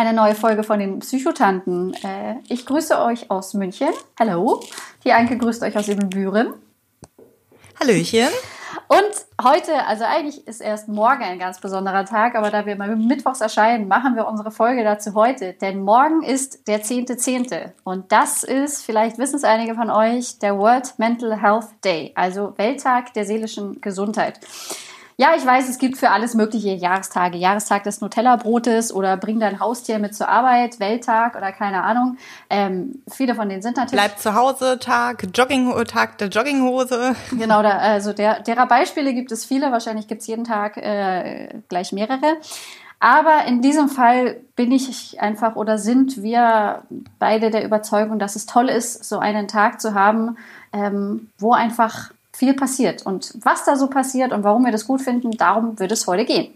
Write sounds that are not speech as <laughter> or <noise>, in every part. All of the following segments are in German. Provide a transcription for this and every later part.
Eine neue Folge von den Psychotanten. Äh, ich grüße euch aus München. Hallo. Die Anke grüßt euch aus Ebenbüren. Hallöchen. Und heute, also eigentlich ist erst morgen ein ganz besonderer Tag, aber da wir mal mittwochs erscheinen, machen wir unsere Folge dazu heute. Denn morgen ist der 10.10. .10. Und das ist, vielleicht wissen es einige von euch, der World Mental Health Day, also Welttag der seelischen Gesundheit. Ja, ich weiß, es gibt für alles mögliche Jahrestage. Jahrestag des Nutella-Brotes oder bring dein Haustier mit zur Arbeit, Welttag oder keine Ahnung. Ähm, viele von denen sind natürlich. Bleib zu Hause Tag, Jogging Tag der Jogginghose. Genau, da, also der, derer Beispiele gibt es viele. Wahrscheinlich gibt es jeden Tag äh, gleich mehrere. Aber in diesem Fall bin ich einfach oder sind wir beide der Überzeugung, dass es toll ist, so einen Tag zu haben, ähm, wo einfach viel passiert. Und was da so passiert und warum wir das gut finden, darum wird es heute gehen.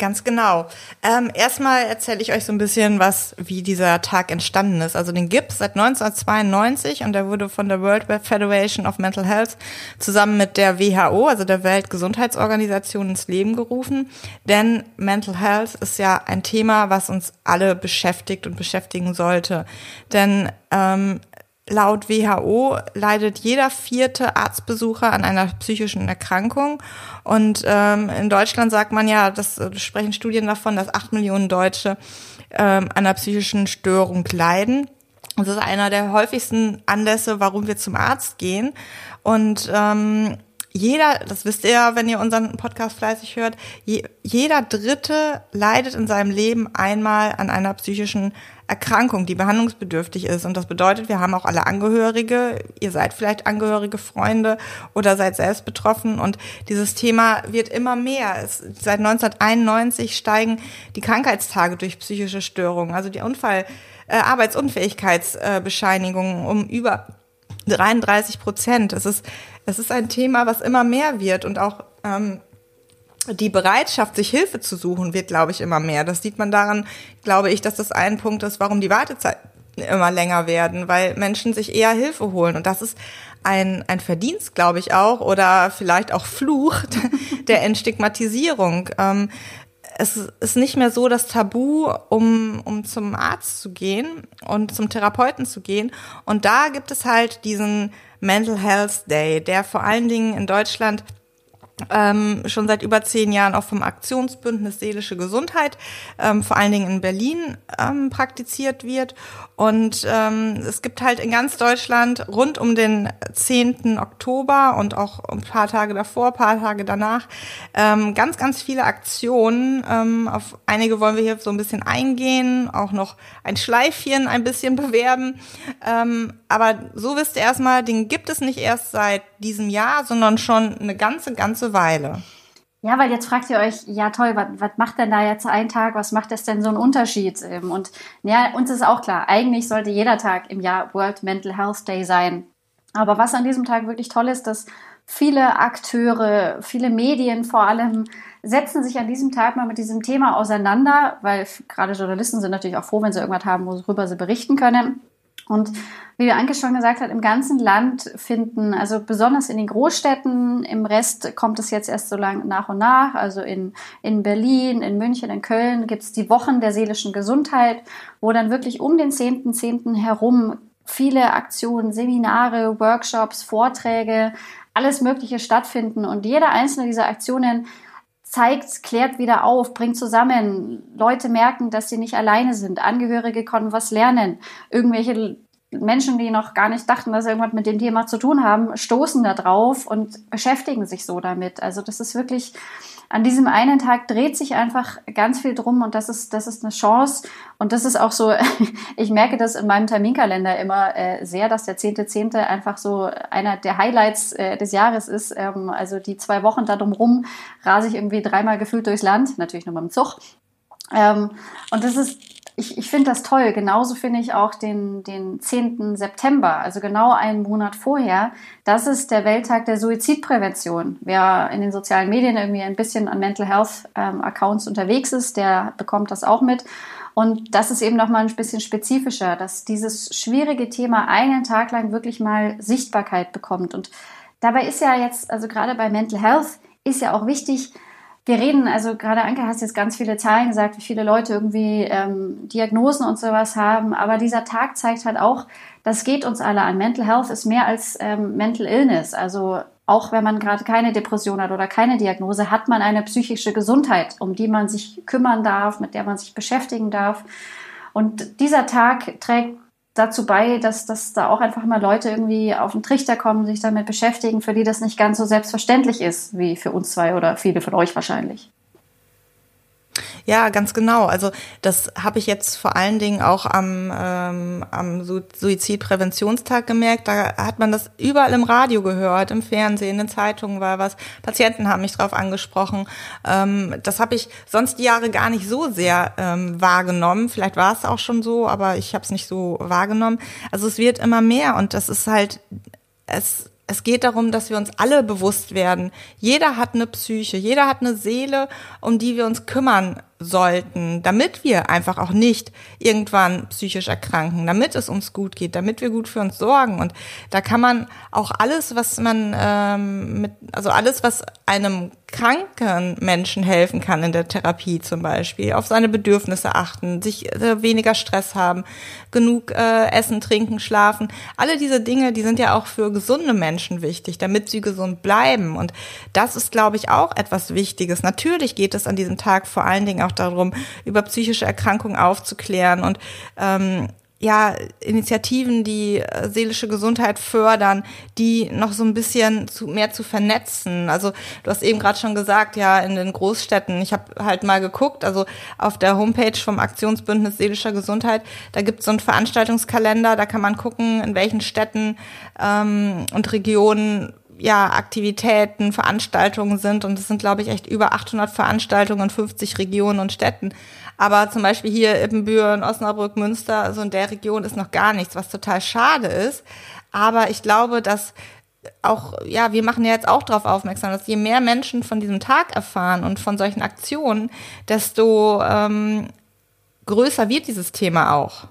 Ganz genau. Ähm, erstmal erzähle ich euch so ein bisschen, was, wie dieser Tag entstanden ist. Also den gibt es seit 1992 und der wurde von der World Federation of Mental Health zusammen mit der WHO, also der Weltgesundheitsorganisation, ins Leben gerufen. Denn Mental Health ist ja ein Thema, was uns alle beschäftigt und beschäftigen sollte. Denn ähm, Laut WHO leidet jeder vierte Arztbesucher an einer psychischen Erkrankung. Und ähm, in Deutschland sagt man ja, das, das sprechen Studien davon, dass acht Millionen Deutsche ähm, an einer psychischen Störung leiden. Das ist einer der häufigsten Anlässe, warum wir zum Arzt gehen. Und ähm, jeder, das wisst ihr wenn ihr unseren Podcast fleißig hört, je, jeder Dritte leidet in seinem Leben einmal an einer psychischen Erkrankung, die behandlungsbedürftig ist. Und das bedeutet, wir haben auch alle Angehörige, ihr seid vielleicht Angehörige, Freunde oder seid selbst betroffen. Und dieses Thema wird immer mehr. Es, seit 1991 steigen die Krankheitstage durch psychische Störungen, also die Unfall, äh, Arbeitsunfähigkeitsbescheinigungen um über 33 Prozent. Es ist, es ist ein Thema, was immer mehr wird und auch ähm, die Bereitschaft, sich Hilfe zu suchen, wird, glaube ich, immer mehr. Das sieht man daran, glaube ich, dass das ein Punkt ist, warum die Wartezeiten immer länger werden, weil Menschen sich eher Hilfe holen. Und das ist ein, ein Verdienst, glaube ich auch, oder vielleicht auch Fluch <laughs> der Entstigmatisierung. Ähm, es ist nicht mehr so das Tabu, um, um zum Arzt zu gehen und zum Therapeuten zu gehen. Und da gibt es halt diesen Mental Health Day, der vor allen Dingen in Deutschland ähm, schon seit über zehn Jahren auch vom Aktionsbündnis Seelische Gesundheit, ähm, vor allen Dingen in Berlin ähm, praktiziert wird. Und ähm, es gibt halt in ganz Deutschland rund um den 10. Oktober und auch ein paar Tage davor, ein paar Tage danach ähm, ganz, ganz viele Aktionen. Ähm, auf einige wollen wir hier so ein bisschen eingehen, auch noch ein Schleifchen ein bisschen <laughs> bewerben. Ähm, aber so wisst ihr erstmal, den gibt es nicht erst seit diesem Jahr, sondern schon eine ganze, ganze Weile. Ja, weil jetzt fragt ihr euch, ja toll, was, macht denn da jetzt ein Tag, was macht das denn so einen Unterschied? Ähm, und ja, uns ist auch klar, eigentlich sollte jeder Tag im Jahr World Mental Health Day sein. Aber was an diesem Tag wirklich toll ist, dass viele Akteure, viele Medien vor allem setzen sich an diesem Tag mal mit diesem Thema auseinander, weil gerade Journalisten sind natürlich auch froh, wenn sie irgendwas haben, worüber sie berichten können. Und wie Anke schon gesagt hat, im ganzen Land finden, also besonders in den Großstädten, im Rest kommt es jetzt erst so lang nach und nach, also in, in Berlin, in München, in Köln gibt es die Wochen der seelischen Gesundheit, wo dann wirklich um den 10.10. 10. herum viele Aktionen, Seminare, Workshops, Vorträge, alles Mögliche stattfinden. Und jede einzelne dieser Aktionen zeigt, klärt wieder auf, bringt zusammen. Leute merken, dass sie nicht alleine sind. Angehörige konnten was lernen. Irgendwelche Menschen, die noch gar nicht dachten, dass sie irgendwas mit dem Thema zu tun haben, stoßen da drauf und beschäftigen sich so damit. Also das ist wirklich, an diesem einen Tag dreht sich einfach ganz viel drum und das ist, das ist eine Chance. Und das ist auch so, <laughs> ich merke das in meinem Terminkalender immer äh, sehr, dass der 10.10. .10. einfach so einer der Highlights äh, des Jahres ist. Ähm, also die zwei Wochen da drumrum rase ich irgendwie dreimal gefühlt durchs Land, natürlich nur beim Zug. Ähm, und das ist ich, ich finde das toll. Genauso finde ich auch den, den 10. September, also genau einen Monat vorher. Das ist der Welttag der Suizidprävention. Wer in den sozialen Medien irgendwie ein bisschen an Mental Health ähm, Accounts unterwegs ist, der bekommt das auch mit. Und das ist eben noch mal ein bisschen spezifischer, dass dieses schwierige Thema einen Tag lang wirklich mal Sichtbarkeit bekommt. Und dabei ist ja jetzt, also gerade bei Mental Health, ist ja auch wichtig, wir reden, also gerade Anke hast jetzt ganz viele Zahlen gesagt, wie viele Leute irgendwie ähm, Diagnosen und sowas haben. Aber dieser Tag zeigt halt auch, das geht uns alle an. Mental Health ist mehr als ähm, Mental Illness. Also auch wenn man gerade keine Depression hat oder keine Diagnose, hat man eine psychische Gesundheit, um die man sich kümmern darf, mit der man sich beschäftigen darf. Und dieser Tag trägt dazu bei, dass, dass da auch einfach mal Leute irgendwie auf den Trichter kommen, sich damit beschäftigen, für die das nicht ganz so selbstverständlich ist wie für uns zwei oder viele von euch wahrscheinlich. Ja, ganz genau. Also das habe ich jetzt vor allen Dingen auch am, ähm, am Suizidpräventionstag gemerkt. Da hat man das überall im Radio gehört, im Fernsehen, in den Zeitungen war was. Patienten haben mich drauf angesprochen. Ähm, das habe ich sonst die Jahre gar nicht so sehr ähm, wahrgenommen. Vielleicht war es auch schon so, aber ich habe es nicht so wahrgenommen. Also es wird immer mehr und das ist halt es es geht darum, dass wir uns alle bewusst werden. Jeder hat eine Psyche, jeder hat eine Seele, um die wir uns kümmern sollten, damit wir einfach auch nicht irgendwann psychisch erkranken, damit es uns gut geht, damit wir gut für uns sorgen. Und da kann man auch alles, was man ähm, mit, also alles, was einem kranken Menschen helfen kann in der Therapie zum Beispiel, auf seine Bedürfnisse achten, sich äh, weniger Stress haben, genug äh, essen, trinken, schlafen. Alle diese Dinge, die sind ja auch für gesunde Menschen wichtig, damit sie gesund bleiben. Und das ist, glaube ich, auch etwas Wichtiges. Natürlich geht es an diesem Tag vor allen Dingen auch darum, über psychische Erkrankungen aufzuklären und ähm, ja, Initiativen, die äh, seelische Gesundheit fördern, die noch so ein bisschen zu, mehr zu vernetzen. Also du hast eben gerade schon gesagt, ja, in den Großstädten, ich habe halt mal geguckt, also auf der Homepage vom Aktionsbündnis seelischer Gesundheit, da gibt es so einen Veranstaltungskalender, da kann man gucken, in welchen Städten ähm, und Regionen ja, Aktivitäten, Veranstaltungen sind. Und es sind, glaube ich, echt über 800 Veranstaltungen in 50 Regionen und Städten. Aber zum Beispiel hier Ippenbüren, Osnabrück, Münster, also in der Region ist noch gar nichts, was total schade ist. Aber ich glaube, dass auch, ja, wir machen ja jetzt auch darauf aufmerksam, dass je mehr Menschen von diesem Tag erfahren und von solchen Aktionen, desto ähm, größer wird dieses Thema auch.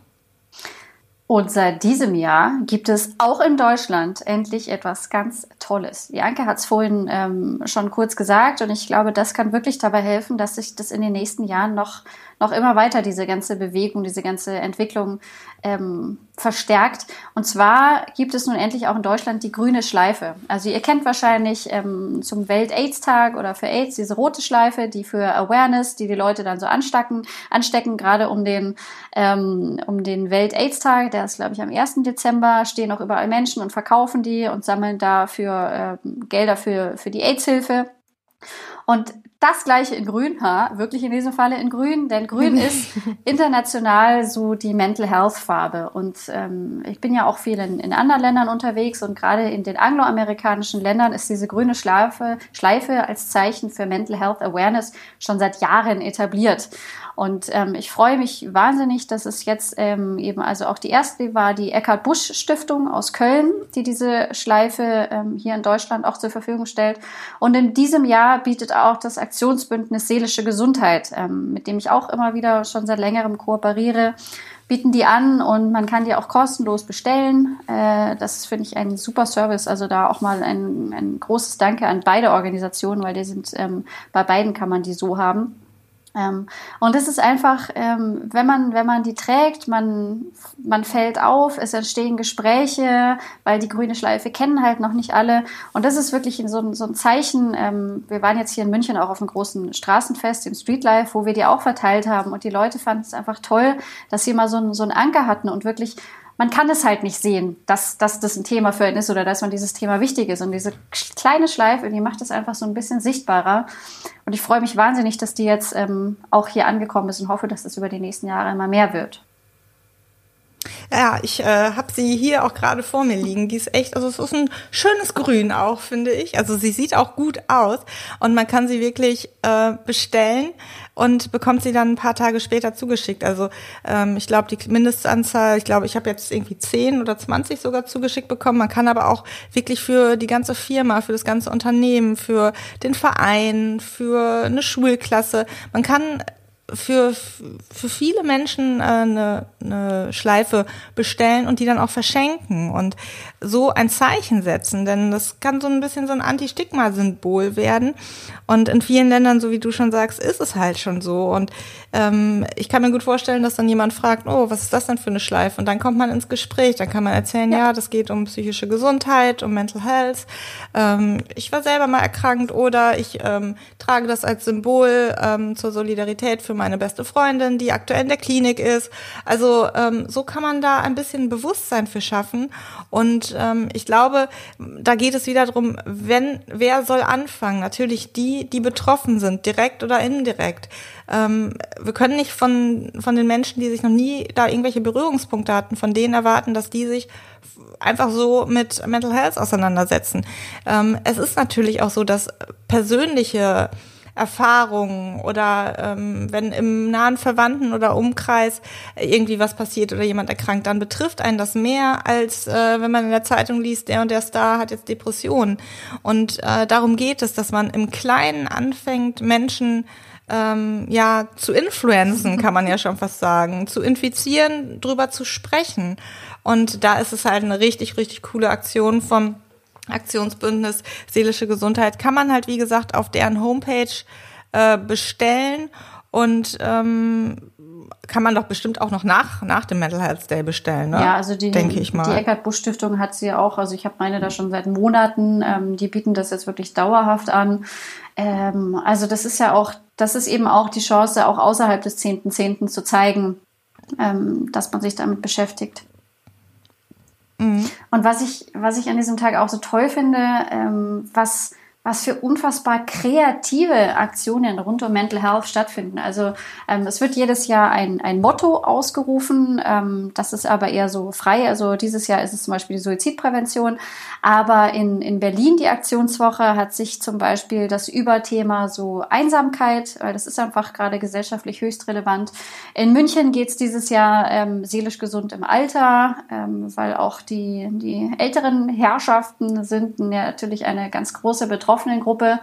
Und seit diesem Jahr gibt es auch in Deutschland endlich etwas ganz Tolles. Die Anke hat es vorhin ähm, schon kurz gesagt und ich glaube, das kann wirklich dabei helfen, dass sich das in den nächsten Jahren noch noch immer weiter diese ganze Bewegung, diese ganze Entwicklung ähm, verstärkt. Und zwar gibt es nun endlich auch in Deutschland die grüne Schleife. Also ihr kennt wahrscheinlich ähm, zum Welt-AIDS-Tag oder für AIDS diese rote Schleife, die für Awareness, die die Leute dann so anstecken, anstecken gerade um den, ähm, um den Welt-AIDS-Tag, der ist glaube ich am 1. Dezember, stehen auch überall Menschen und verkaufen die und sammeln dafür äh, Gelder für, für die AIDS-Hilfe. Und das gleiche in Grün, ha, wirklich in diesem Falle in Grün, denn Grün <laughs> ist international so die Mental Health Farbe. Und ähm, ich bin ja auch viel in, in anderen Ländern unterwegs und gerade in den angloamerikanischen Ländern ist diese grüne Schleife, Schleife als Zeichen für Mental Health Awareness schon seit Jahren etabliert. Und ähm, ich freue mich wahnsinnig, dass es jetzt ähm, eben also auch die erste war die Eckhard Busch Stiftung aus Köln, die diese Schleife ähm, hier in Deutschland auch zur Verfügung stellt. Und in diesem Jahr bietet auch das Aktionsbündnis Seelische Gesundheit, ähm, mit dem ich auch immer wieder schon seit längerem kooperiere, bieten die an und man kann die auch kostenlos bestellen. Äh, das finde ich ein super Service. Also da auch mal ein, ein großes Danke an beide Organisationen, weil die sind ähm, bei beiden kann man die so haben. Ähm, und es ist einfach, ähm, wenn man, wenn man die trägt, man, man fällt auf, es entstehen Gespräche, weil die grüne Schleife kennen halt noch nicht alle. Und das ist wirklich so ein, so ein Zeichen. Ähm, wir waren jetzt hier in München auch auf einem großen Straßenfest, im Streetlife, wo wir die auch verteilt haben. Und die Leute fanden es einfach toll, dass sie mal so so einen Anker hatten und wirklich man kann es halt nicht sehen, dass, dass das ein Thema für ihn ist oder dass man dieses Thema wichtig ist. Und diese kleine Schleife, die macht es einfach so ein bisschen sichtbarer. Und ich freue mich wahnsinnig, dass die jetzt ähm, auch hier angekommen ist und hoffe, dass das über die nächsten Jahre immer mehr wird. Ja, ich äh, habe sie hier auch gerade vor mir liegen. Die ist echt, also es ist ein schönes Grün auch, finde ich. Also sie sieht auch gut aus und man kann sie wirklich äh, bestellen und bekommt sie dann ein paar Tage später zugeschickt. Also ähm, ich glaube, die Mindestanzahl, ich glaube, ich habe jetzt irgendwie 10 oder 20 sogar zugeschickt bekommen. Man kann aber auch wirklich für die ganze Firma, für das ganze Unternehmen, für den Verein, für eine Schulklasse, man kann für, für viele Menschen äh, eine, eine Schleife bestellen und die dann auch verschenken und so ein Zeichen setzen, denn das kann so ein bisschen so ein Anti-Stigma-Symbol werden. Und in vielen Ländern, so wie du schon sagst, ist es halt schon so. Und ähm, ich kann mir gut vorstellen, dass dann jemand fragt, oh, was ist das denn für eine Schleife? Und dann kommt man ins Gespräch, dann kann man erzählen, ja, ja das geht um psychische Gesundheit, um Mental Health. Ähm, ich war selber mal erkrankt oder ich ähm, trage das als Symbol ähm, zur Solidarität für meine beste Freundin, die aktuell in der Klinik ist. Also ähm, so kann man da ein bisschen Bewusstsein für schaffen. Und ähm, ich glaube, da geht es wieder darum, wenn, wer soll anfangen? Natürlich die, die betroffen sind, direkt oder indirekt. Ähm, wir können nicht von, von den Menschen, die sich noch nie da irgendwelche Berührungspunkte hatten, von denen erwarten, dass die sich einfach so mit Mental Health auseinandersetzen. Ähm, es ist natürlich auch so, dass persönliche Erfahrungen oder ähm, wenn im nahen Verwandten oder Umkreis irgendwie was passiert oder jemand erkrankt, dann betrifft einen das mehr, als äh, wenn man in der Zeitung liest, der und der Star hat jetzt Depressionen. Und äh, darum geht es, dass man im Kleinen anfängt, Menschen ähm, ja zu influenzen, kann man ja schon fast sagen, zu infizieren, drüber zu sprechen. Und da ist es halt eine richtig, richtig coole Aktion vom Aktionsbündnis Seelische Gesundheit, kann man halt, wie gesagt, auf deren Homepage äh, bestellen und ähm, kann man doch bestimmt auch noch nach, nach dem Mental Health Day bestellen, ne? Ja, also die, denke ich mal. Die Eckart Busch Stiftung hat sie auch, also ich habe meine da schon seit Monaten, ähm, die bieten das jetzt wirklich dauerhaft an. Ähm, also das ist ja auch, das ist eben auch die Chance, auch außerhalb des 10.10. .10. zu zeigen, ähm, dass man sich damit beschäftigt. Mhm. Und was ich, was ich an diesem Tag auch so toll finde, ähm, was was für unfassbar kreative Aktionen rund um Mental Health stattfinden. Also ähm, es wird jedes Jahr ein, ein Motto ausgerufen, ähm, das ist aber eher so frei. Also dieses Jahr ist es zum Beispiel die Suizidprävention, aber in, in Berlin die Aktionswoche hat sich zum Beispiel das Überthema so Einsamkeit, weil das ist einfach gerade gesellschaftlich höchst relevant. In München geht es dieses Jahr ähm, seelisch gesund im Alter, ähm, weil auch die, die älteren Herrschaften sind natürlich eine ganz große Betroffenheit betroffenen Gruppe.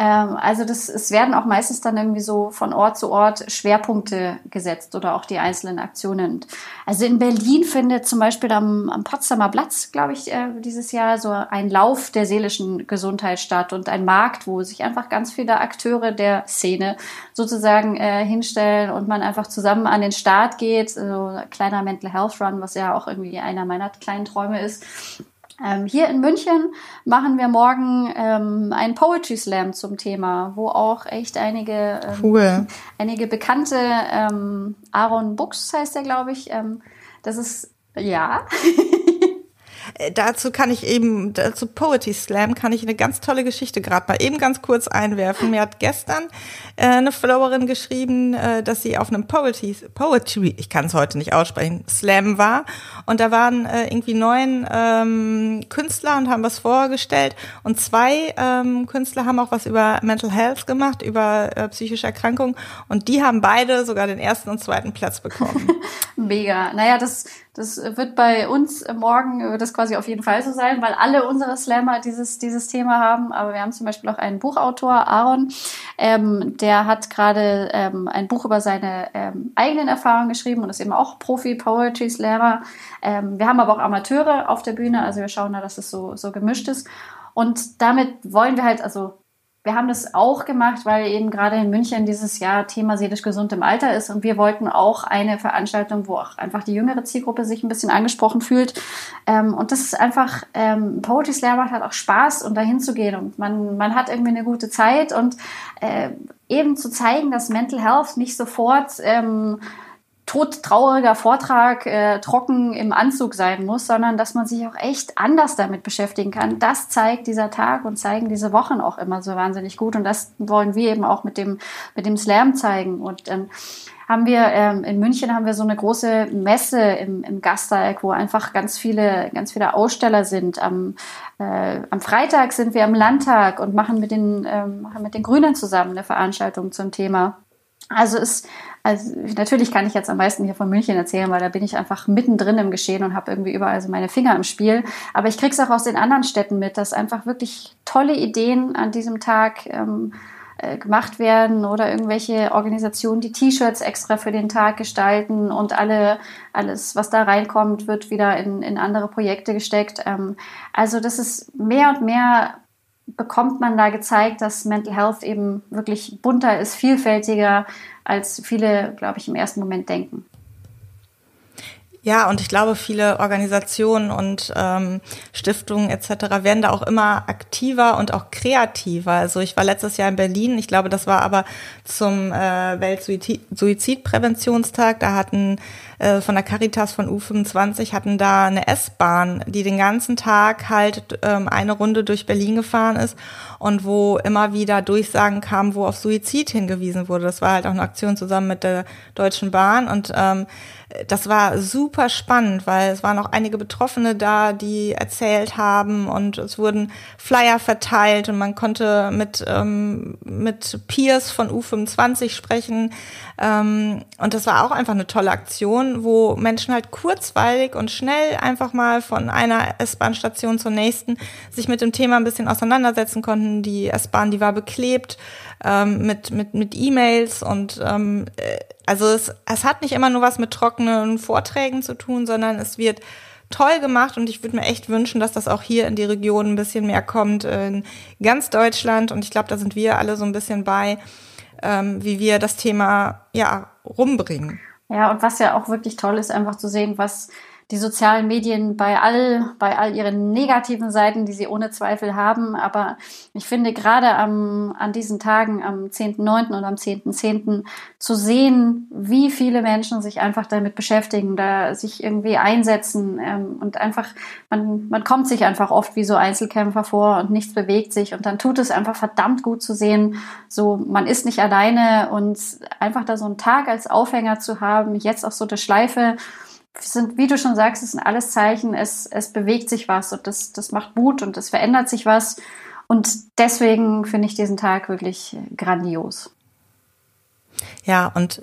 Ähm, also das, es werden auch meistens dann irgendwie so von Ort zu Ort Schwerpunkte gesetzt oder auch die einzelnen Aktionen. Also in Berlin findet zum Beispiel am, am Potsdamer Platz, glaube ich, äh, dieses Jahr so ein Lauf der seelischen Gesundheit statt und ein Markt, wo sich einfach ganz viele Akteure der Szene sozusagen äh, hinstellen und man einfach zusammen an den Start geht. So also kleiner Mental Health Run, was ja auch irgendwie einer meiner kleinen Träume ist. Ähm, hier in München machen wir morgen ähm, einen Poetry Slam zum Thema, wo auch echt einige, ähm, cool. einige bekannte, ähm, Aaron Bux heißt er, glaube ich, ähm, das ist, ja. <laughs> Dazu kann ich eben, dazu Poetry Slam kann ich eine ganz tolle Geschichte gerade mal eben ganz kurz einwerfen. Mir hat gestern äh, eine Followerin geschrieben, äh, dass sie auf einem Poetry, Poetry, ich kann es heute nicht aussprechen, Slam war. Und da waren äh, irgendwie neun ähm, Künstler und haben was vorgestellt. Und zwei ähm, Künstler haben auch was über Mental Health gemacht, über äh, psychische Erkrankungen. Und die haben beide sogar den ersten und zweiten Platz bekommen. <laughs> Mega. Naja, das das wird bei uns morgen wird das quasi auf jeden Fall so sein, weil alle unsere Slammer dieses, dieses Thema haben. Aber wir haben zum Beispiel auch einen Buchautor, Aaron, ähm, der hat gerade ähm, ein Buch über seine ähm, eigenen Erfahrungen geschrieben und ist eben auch Profi-Poetry Slammer. Ähm, wir haben aber auch Amateure auf der Bühne, also wir schauen da, dass es so, so gemischt ist. Und damit wollen wir halt, also wir haben das auch gemacht, weil eben gerade in München dieses Jahr Thema seelisch gesund im Alter ist. Und wir wollten auch eine Veranstaltung, wo auch einfach die jüngere Zielgruppe sich ein bisschen angesprochen fühlt. Ähm, und das ist einfach, ähm, Poetry Slam macht halt auch Spaß und dahin zu gehen und man, man hat irgendwie eine gute Zeit. Und äh, eben zu zeigen, dass Mental Health nicht sofort ähm, todtrauriger Vortrag äh, trocken im Anzug sein muss, sondern dass man sich auch echt anders damit beschäftigen kann. Das zeigt dieser Tag und zeigen diese Wochen auch immer so wahnsinnig gut. Und das wollen wir eben auch mit dem, mit dem Slam zeigen. Und ähm, haben wir ähm, in München haben wir so eine große Messe im, im Gasteig, wo einfach ganz viele, ganz viele Aussteller sind. Am, äh, am Freitag sind wir am Landtag und machen mit den, ähm, machen mit den Grünen zusammen eine Veranstaltung zum Thema. Also es also natürlich kann ich jetzt am meisten hier von München erzählen, weil da bin ich einfach mittendrin im Geschehen und habe irgendwie überall so meine Finger im Spiel. Aber ich kriege es auch aus den anderen Städten mit, dass einfach wirklich tolle Ideen an diesem Tag ähm, äh, gemacht werden oder irgendwelche Organisationen, die T-Shirts extra für den Tag gestalten und alle, alles, was da reinkommt, wird wieder in, in andere Projekte gesteckt. Ähm, also das ist mehr und mehr bekommt man da gezeigt, dass Mental Health eben wirklich bunter ist, vielfältiger, als viele, glaube ich, im ersten Moment denken. Ja, und ich glaube, viele Organisationen und ähm, Stiftungen etc. werden da auch immer aktiver und auch kreativer. Also ich war letztes Jahr in Berlin, ich glaube, das war aber zum äh, Weltsuizidpräventionstag. Da hatten äh, von der Caritas von U25 hatten da eine S-Bahn, die den ganzen Tag halt ähm, eine Runde durch Berlin gefahren ist und wo immer wieder Durchsagen kamen, wo auf Suizid hingewiesen wurde. Das war halt auch eine Aktion zusammen mit der Deutschen Bahn und ähm, das war super spannend, weil es waren auch einige Betroffene da, die erzählt haben und es wurden Flyer verteilt und man konnte mit, ähm, mit Peers von U25 sprechen. Ähm, und das war auch einfach eine tolle Aktion, wo Menschen halt kurzweilig und schnell einfach mal von einer S-Bahn-Station zur nächsten sich mit dem Thema ein bisschen auseinandersetzen konnten. Die S-Bahn, die war beklebt ähm, mit, mit, mit E-Mails und ähm, äh, also es, es hat nicht immer nur was mit trockenen Vorträgen zu tun, sondern es wird toll gemacht und ich würde mir echt wünschen, dass das auch hier in die Region ein bisschen mehr kommt, in ganz Deutschland und ich glaube, da sind wir alle so ein bisschen bei, ähm, wie wir das Thema ja rumbringen. Ja, und was ja auch wirklich toll ist, einfach zu sehen, was die sozialen Medien bei all, bei all ihren negativen Seiten, die sie ohne Zweifel haben. Aber ich finde gerade am, an diesen Tagen, am 10.9. und am 10.10. .10. zu sehen, wie viele Menschen sich einfach damit beschäftigen, da sich irgendwie einsetzen ähm, und einfach, man, man kommt sich einfach oft wie so Einzelkämpfer vor und nichts bewegt sich und dann tut es einfach verdammt gut zu sehen, so man ist nicht alleine und einfach da so einen Tag als Aufhänger zu haben, jetzt auch so eine Schleife, sind, wie du schon sagst, es sind alles Zeichen, es, es bewegt sich was und das, das macht Mut und es verändert sich was. Und deswegen finde ich diesen Tag wirklich grandios. Ja, und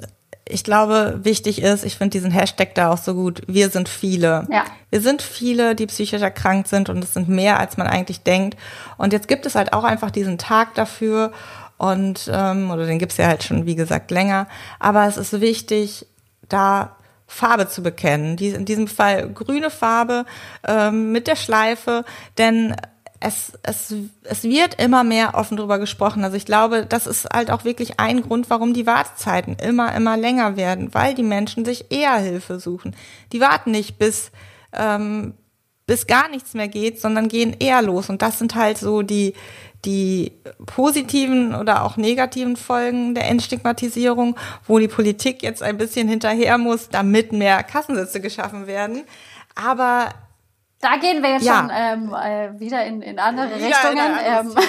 ich glaube, wichtig ist, ich finde diesen Hashtag da auch so gut, wir sind viele. Ja. Wir sind viele, die psychisch erkrankt sind und es sind mehr, als man eigentlich denkt. Und jetzt gibt es halt auch einfach diesen Tag dafür und, ähm, oder den gibt es ja halt schon, wie gesagt, länger. Aber es ist wichtig, da Farbe zu bekennen. Die, in diesem Fall grüne Farbe ähm, mit der Schleife, denn es, es, es wird immer mehr offen darüber gesprochen. Also ich glaube, das ist halt auch wirklich ein Grund, warum die Wartezeiten immer, immer länger werden, weil die Menschen sich eher Hilfe suchen. Die warten nicht bis, ähm, bis gar nichts mehr geht, sondern gehen eher los. Und das sind halt so die, die positiven oder auch negativen Folgen der Entstigmatisierung, wo die Politik jetzt ein bisschen hinterher muss, damit mehr Kassensitze geschaffen werden. Aber da gehen wir jetzt ja. schon ähm, äh, wieder in, in andere Richtungen. Ja, in ähm, <laughs>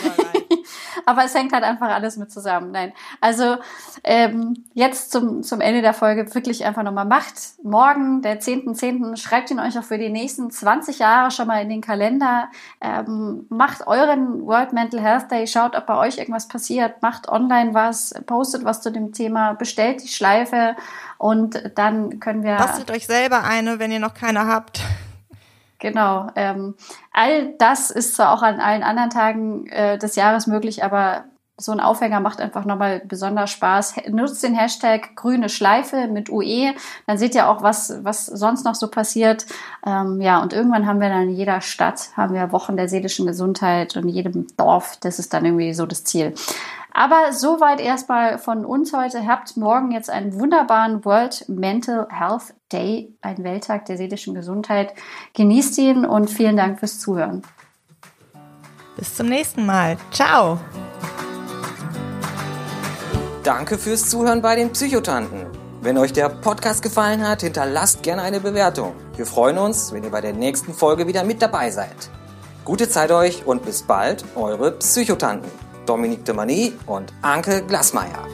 aber es hängt halt einfach alles mit zusammen. Nein. Also ähm, jetzt zum, zum Ende der Folge wirklich einfach nochmal macht. Morgen, der 10.10., .10., schreibt ihn euch auch für die nächsten 20 Jahre schon mal in den Kalender. Ähm, macht euren World Mental Health Day, schaut, ob bei euch irgendwas passiert, macht online was, postet was zu dem Thema, bestellt die Schleife und dann können wir. Bastelt euch selber eine, wenn ihr noch keine habt. Genau. Ähm, all das ist zwar auch an allen anderen Tagen äh, des Jahres möglich, aber so ein Aufhänger macht einfach nochmal besonders Spaß. Nutzt den Hashtag grüne Schleife mit UE, dann seht ihr auch, was, was sonst noch so passiert. Ähm, ja, und irgendwann haben wir dann in jeder Stadt, haben wir Wochen der seelischen Gesundheit und jedem Dorf, das ist dann irgendwie so das Ziel. Aber soweit erstmal von uns heute. Habt morgen jetzt einen wunderbaren World Mental Health Day, ein Welttag der seelischen Gesundheit. Genießt ihn und vielen Dank fürs Zuhören. Bis zum nächsten Mal. Ciao. Danke fürs Zuhören bei den Psychotanten. Wenn euch der Podcast gefallen hat, hinterlasst gerne eine Bewertung. Wir freuen uns, wenn ihr bei der nächsten Folge wieder mit dabei seid. Gute Zeit euch und bis bald, eure Psychotanten. Dominique de Mani und Anke Glasmeier.